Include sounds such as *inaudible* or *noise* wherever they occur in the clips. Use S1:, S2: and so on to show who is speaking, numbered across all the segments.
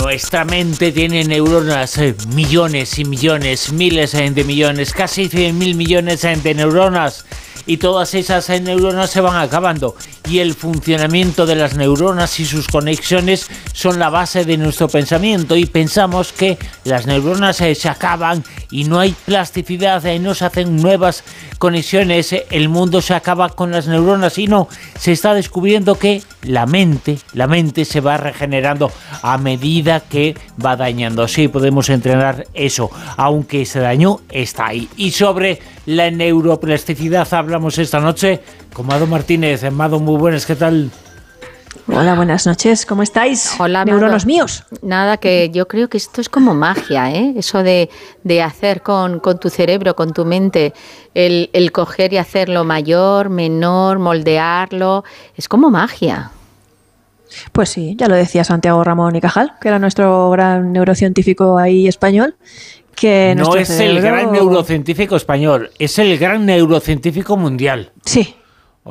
S1: Nuestra mente tiene neuronas, eh, millones y millones, miles de millones, casi 100 mil millones de neuronas. Y todas esas neuronas se van acabando. Y el funcionamiento de las neuronas y sus conexiones son la base de nuestro pensamiento. Y pensamos que las neuronas se acaban y no hay plasticidad, no se hacen nuevas conexiones, el mundo se acaba con las neuronas y no, se está descubriendo que la mente, la mente se va regenerando a medida que va dañando. Sí, podemos entrenar eso, aunque ese daño está ahí. Y sobre la neuroplasticidad hablamos esta noche con Mado Martínez. Mado, muy buenas, ¿qué tal?
S2: Hola, buenas noches, ¿cómo estáis?
S3: Hola,
S2: neuronos míos.
S3: Nada, que yo creo que esto es como magia, ¿eh? Eso de, hacer con, tu cerebro, con tu mente, el, el coger y hacerlo mayor, menor, moldearlo, es como magia.
S2: Pues sí, ya lo decía Santiago Ramón y Cajal, que era nuestro gran neurocientífico ahí español. Que
S1: no es el gran neurocientífico español, es el gran neurocientífico mundial.
S2: Sí,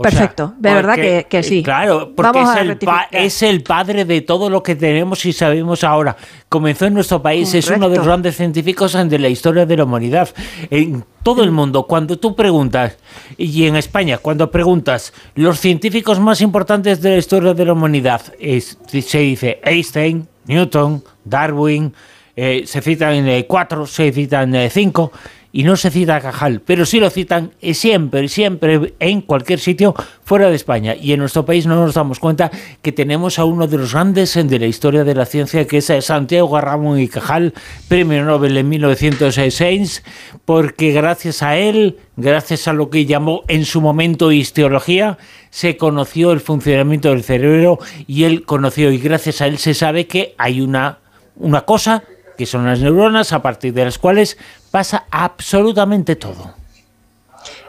S2: Perfecto, de verdad que, sí.
S1: Claro, porque es el, es el, padre de todo lo que tenemos y sabemos ahora. Comenzó en nuestro país, es uno de los grandes científicos de la historia de la humanidad. En todo el mundo, cuando tú preguntas, y en España, cuando preguntas los científicos más importantes de la historia de la humanidad, se dice Einstein, Newton, Darwin, eh, se citan eh, cuatro, se citan eh, cinco y no se cita a Cajal, pero sí lo citan siempre, siempre, en cualquier sitio fuera de España. Y en nuestro país no nos damos cuenta que tenemos a uno de los grandes de la historia de la ciencia, que es Santiago Ramón y Cajal, premio Nobel en 1906, porque gracias a él, gracias a lo que llamó en su momento histología, se conoció el funcionamiento del cerebro y él conoció, y gracias a él se sabe que hay una, una cosa que son las neuronas a partir de las cuales pasa absolutamente todo.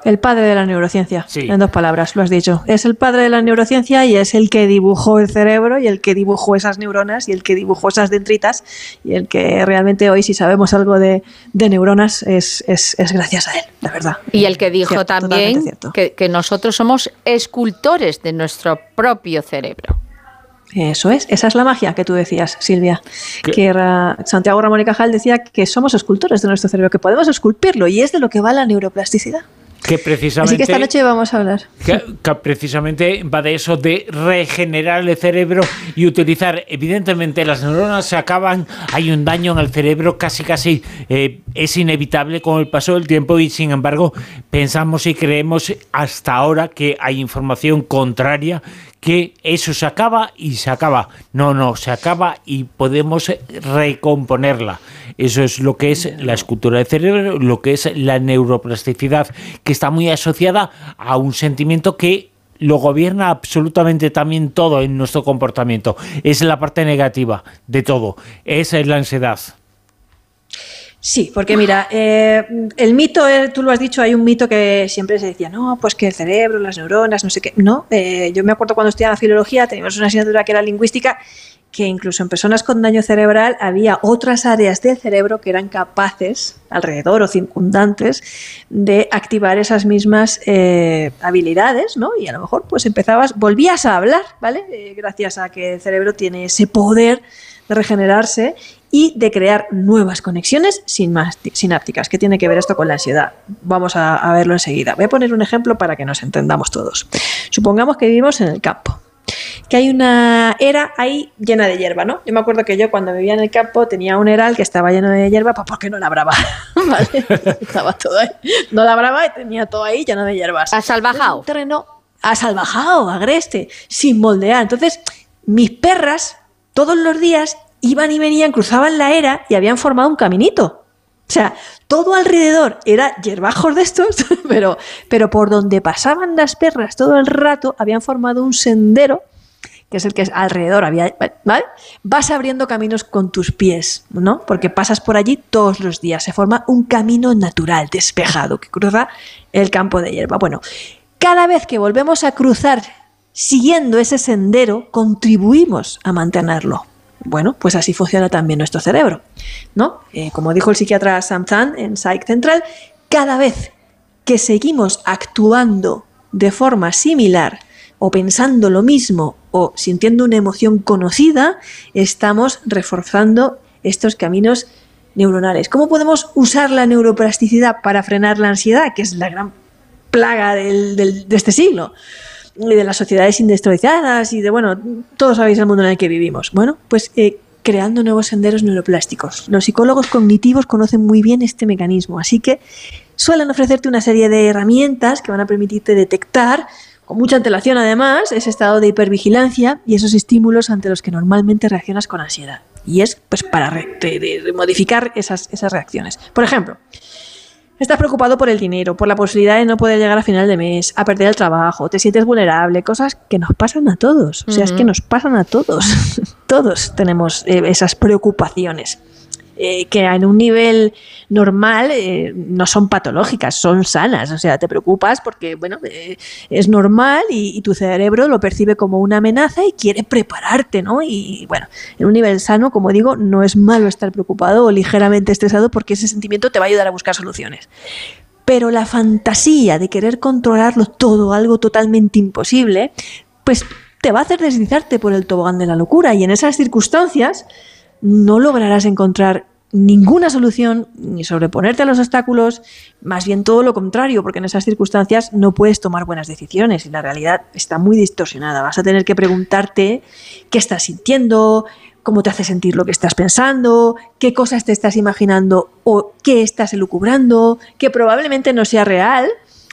S2: El padre de la neurociencia, en dos palabras, lo has dicho. Es el padre de la neurociencia y es el que dibujó el cerebro y el que dibujó esas neuronas y el que dibujó esas dendritas y el que realmente hoy, si sabemos algo de, neuronas, es, gracias a él, la verdad.
S3: Y el que dijo también que, que nosotros somos escultores de nuestro propio cerebro.
S2: Eso es, esa es la magia que tú decías, Silvia. Que Santiago Ramón y Cajal decía que somos escultores de nuestro cerebro, que podemos esculpirlo y es de lo que va la neuroplasticidad.
S1: Que precisamente,
S2: Así que esta noche vamos a hablar.
S1: Que, precisamente va de eso, de regenerar el cerebro y utilizar. Evidentemente, las neuronas se acaban, hay un daño en el cerebro, casi, casi eh, es inevitable con el paso del tiempo y, sin embargo, pensamos y creemos hasta ahora que hay información contraria que eso se acaba y se acaba. No, no, se acaba y podemos recomponerla. Eso es lo que es la escultura del cerebro, lo que es la neuroplasticidad, que está muy asociada a un sentimiento que lo gobierna absolutamente también todo en nuestro comportamiento. Es la parte negativa de todo, es la ansiedad.
S2: Sí, porque mira, eh, el mito, eh, tú lo has dicho, hay un mito que siempre se decía, no, pues que el cerebro, las neuronas, no sé qué. No, eh, yo me acuerdo cuando estudiaba filología, teníamos una asignatura que era lingüística, que incluso en personas con daño cerebral había otras áreas del cerebro que eran capaces, alrededor o circundantes, de activar esas mismas habilidades, ¿no? Y a lo mejor pues empezabas, volvías a hablar, ¿vale? gracias a que el cerebro tiene ese poder de regenerarse y de crear nuevas conexiones sinápticas. ¿Qué tiene que ver esto con la ansiedad? Vamos a, verlo enseguida. Voy a poner un ejemplo para que nos entendamos todos. Supongamos que vivimos en el campo que hay una era ahí llena de hierba, ¿no? Yo me acuerdo que yo cuando vivía en el campo tenía un eral que estaba lleno de hierba, pues porque no labraba, *laughs* ¿vale? estaba todo ahí, no labraba y tenía todo ahí lleno de hierbas.
S3: ¿A salvajado?
S2: Un terreno salvajado, agreste, sin moldear. Entonces, mis perras todos los días iban y venían, cruzaban la era y habían formado un caminito. O sea, todo alrededor era hierbajos de estos, *laughs* pero, pero por donde pasaban las perras todo el rato habían formado un sendero, que es el que es alrededor había, ¿vale? Vas abriendo caminos con tus pies, ¿no? Porque pasas por allí todos los días, se forma un camino natural, despejado, que cruza el campo de hierba. Bueno, cada vez que volvemos a cruzar siguiendo ese sendero, contribuimos a mantenerlo. Bueno, pues así funciona también nuestro cerebro, ¿no? Eh, como dijo el psiquiatra Sam Zahn en Psych Central, cada vez que seguimos actuando de forma similar o pensando lo mismo o sintiendo una emoción conocida, estamos reforzando estos caminos neuronales. ¿Cómo podemos usar la neuroplasticidad para frenar la ansiedad, que es la gran plaga de este siglo? Y de las sociedades industrializadas y de, bueno, todos sabéis el mundo en el que vivimos. Bueno, pues eh, creando nuevos senderos neuroplásticos. Los psicólogos cognitivos conocen muy bien este mecanismo, así que suelen ofrecerte una serie de herramientas que van a permitirte detectar con mucha antelación además, ese estado de hipervigilancia y esos estímulos ante los que normalmente reaccionas con ansiedad. Y es pues para modificar esas, esas reacciones. Por ejemplo, Estás preocupado por el dinero, por la posibilidad de no poder llegar a final de mes, a perder el trabajo, te sientes vulnerable, cosas que nos pasan a todos. O sea, es que nos pasan a todos. *laughs* todos tenemos eh, esas preocupaciones. Eh, que en un nivel normal eh, no son patológicas, son sanas. O sea, te preocupas porque, bueno, eh, es normal y, tu cerebro lo percibe como una amenaza y quiere prepararte, ¿no? Y bueno, en un nivel sano, como digo, no es malo estar preocupado o ligeramente estresado porque ese sentimiento te va a ayudar a buscar soluciones. Pero la fantasía de querer controlarlo todo, algo totalmente imposible, pues te va a hacer deslizarte por el tobogán de la locura y en esas circunstancias no lograrás encontrar ninguna solución ni sobreponerte a los obstáculos, más bien todo lo contrario, porque en esas circunstancias no puedes tomar buenas decisiones y la realidad está muy distorsionada. Vas a tener que preguntarte qué estás sintiendo, cómo te hace sentir lo que estás pensando, qué cosas te estás imaginando o qué estás elucubrando, que probablemente no sea real.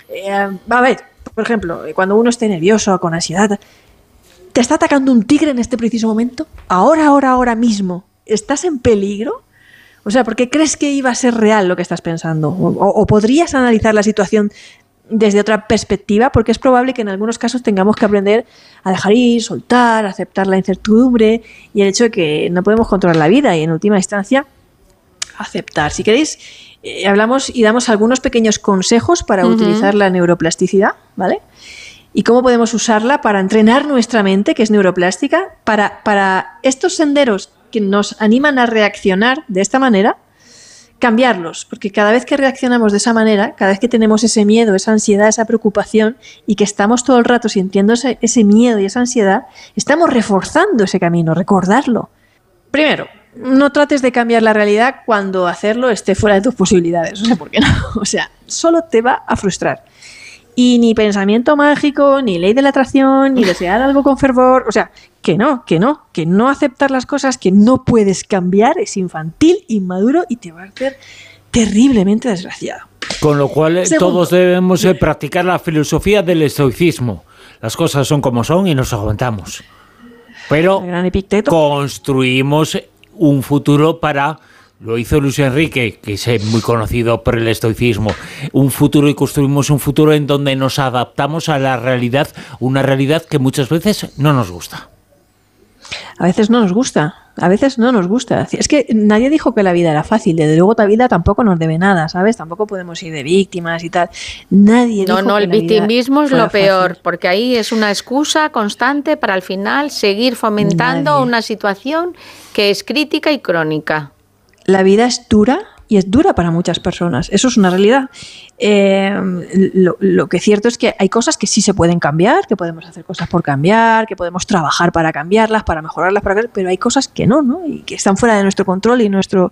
S2: Eh, a ver, por ejemplo, cuando uno esté nervioso o con ansiedad, ¿te está atacando un tigre en este preciso momento? Ahora, ahora, ahora mismo ¿estás en peligro? O sea, ¿por qué crees que iba a ser real lo que estás pensando? O, podrías analizar la situación desde otra perspectiva, porque es probable que en algunos casos tengamos que aprender a dejar ir, soltar, aceptar la incertidumbre y el hecho de que no podemos controlar la vida y en última instancia aceptar. Si queréis, eh, hablamos y damos algunos pequeños consejos para utilizar la neuroplasticidad, ¿vale? Y cómo podemos usarla para entrenar nuestra mente, que es neuroplástica, para, para estos senderos que nos animan a reaccionar de esta manera, cambiarlos, porque cada vez que reaccionamos de esa manera, cada vez que tenemos ese miedo, esa ansiedad, esa preocupación y que estamos todo el rato sintiendo ese, miedo y esa ansiedad, estamos reforzando ese camino, recordarlo. Primero, no trates de cambiar la realidad cuando hacerlo esté fuera de tus posibilidades, *laughs* o sea, ¿por qué no? O sea, solo te va a frustrar. Y ni pensamiento mágico, ni ley de la atracción, ni desear algo con fervor. O sea, que no, que no, que no aceptar las cosas que no puedes cambiar es infantil, inmaduro y te va a hacer terriblemente desgraciado.
S1: Con lo cual eh, todos debemos eh, practicar la filosofía del estoicismo. Las cosas son como son y nos aguantamos. Pero construimos un futuro para lo hizo Luis Enrique, que es muy conocido por el estoicismo. Un futuro y construimos un futuro en donde nos adaptamos a la realidad, una realidad que muchas veces no nos gusta.
S2: A veces no nos gusta, a veces no nos gusta. Es que nadie dijo que la vida era fácil, desde luego la vida tampoco nos debe nada, ¿sabes? Tampoco podemos ir de víctimas y tal. Nadie
S3: No, no, el victimismo es lo peor, porque ahí es una excusa constante para al final seguir fomentando una situación que es crítica y crónica
S2: la vida es dura y es dura para muchas personas. Eso es una realidad. Eh, lo, que es cierto es que hay cosas que sí se pueden cambiar, que podemos hacer cosas por cambiar, que podemos trabajar para cambiarlas, para mejorarlas, para pero hay cosas que no, ¿no? Y que están fuera de nuestro control y nuestro,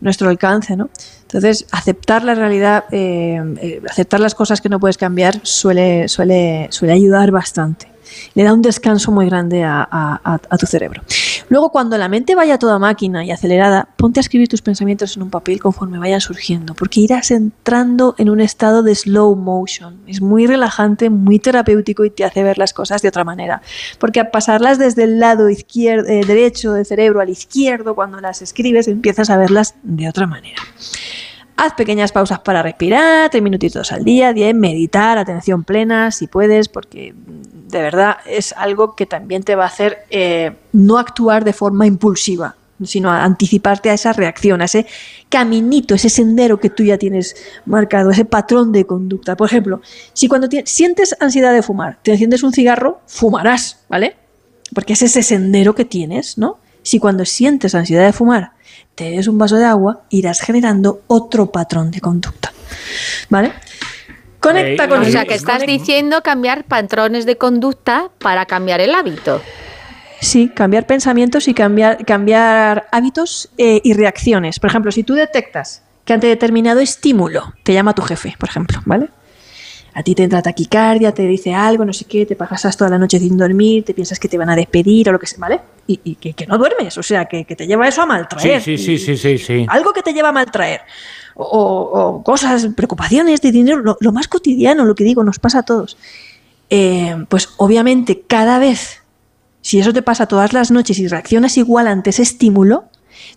S2: nuestro alcance, ¿no? Entonces, aceptar la realidad, eh, eh, aceptar las cosas que no puedes cambiar suele, suele, suele ayudar bastante le da un descanso muy grande a, tu cerebro. Luego, cuando la mente vaya toda máquina y acelerada, ponte a escribir tus pensamientos en un papel conforme vayan surgiendo, porque irás entrando en un estado de slow motion. Es muy relajante, muy terapéutico y te hace ver las cosas de otra manera. Porque a pasarlas desde el lado izquierdo, eh, derecho del cerebro al izquierdo, cuando las escribes, empiezas a verlas de otra manera. Haz pequeñas pausas para respirar, tres minutitos al día, diez, meditar, atención plena, si puedes, porque de verdad es algo que también te va a hacer eh, no actuar de forma impulsiva. sino anticiparte a esa reacción, a ese caminito, ese sendero que tú ya tienes marcado, ese patrón de conducta. Por ejemplo, si cuando sientes ansiedad de fumar, te enciendes un cigarro, fumarás, ¿vale? Porque es ese sendero que tienes, ¿no? Si cuando sientes ansiedad de fumar, te des un vaso de agua, irás generando otro patrón de conducta. ¿Vale?
S3: Conecta con O sea, que estás diciendo cambiar patrones de conducta para cambiar el hábito.
S2: Sí, cambiar pensamientos y cambiar, cambiar hábitos eh, y reacciones. Por ejemplo, si tú detectas que ante determinado estímulo te llama tu jefe, por ejemplo, ¿vale? A ti te entra taquicardia, te dice algo, no sé qué, te pasas toda la noche sin dormir, te piensas que te van a despedir o lo que sea, ¿vale? Y, que, no duermes, o sea, que, te lleva eso a maltraer.
S1: Sí, sí, sí, sí, sí,
S2: Algo que te lleva a maltraer. O, cosas, preocupaciones de dinero, lo, más cotidiano, lo que digo, nos pasa a todos. Eh, pues obviamente cada vez si eso te pasa todas las noches y reaccionas igual ante ese estímulo,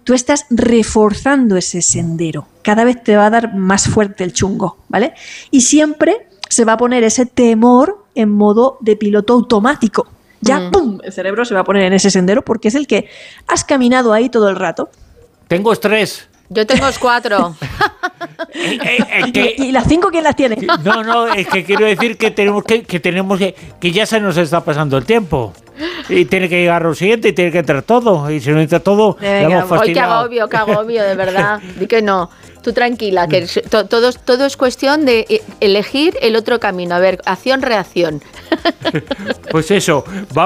S2: tú estás reforzando ese sendero. Cada vez te va a dar más fuerte el chungo, ¿vale? Y siempre se va a poner ese temor en modo de piloto automático. Ya, mm. ¡pum! El cerebro se va a poner en ese sendero porque es el que has caminado ahí todo el rato.
S1: Tengo estrés.
S3: Yo tengo cuatro. *laughs*
S2: Eh, eh, ¿Y, las cinco quién las tiene?
S1: No, no, es que quiero decir que tenemos que, que tenemos que, que ya se nos está pasando el tiempo. Y tiene que llegar lo siguiente y tiene que entrar todo. Y si no entra todo, Venga,
S3: Hoy que agobio, que agobio, de verdad. *laughs* Di que no. Tú tranquila, que todo, todo es cuestión de eh, elegir el otro camino. A ver, acción-reacción. *laughs*
S1: Pues eso, vamos.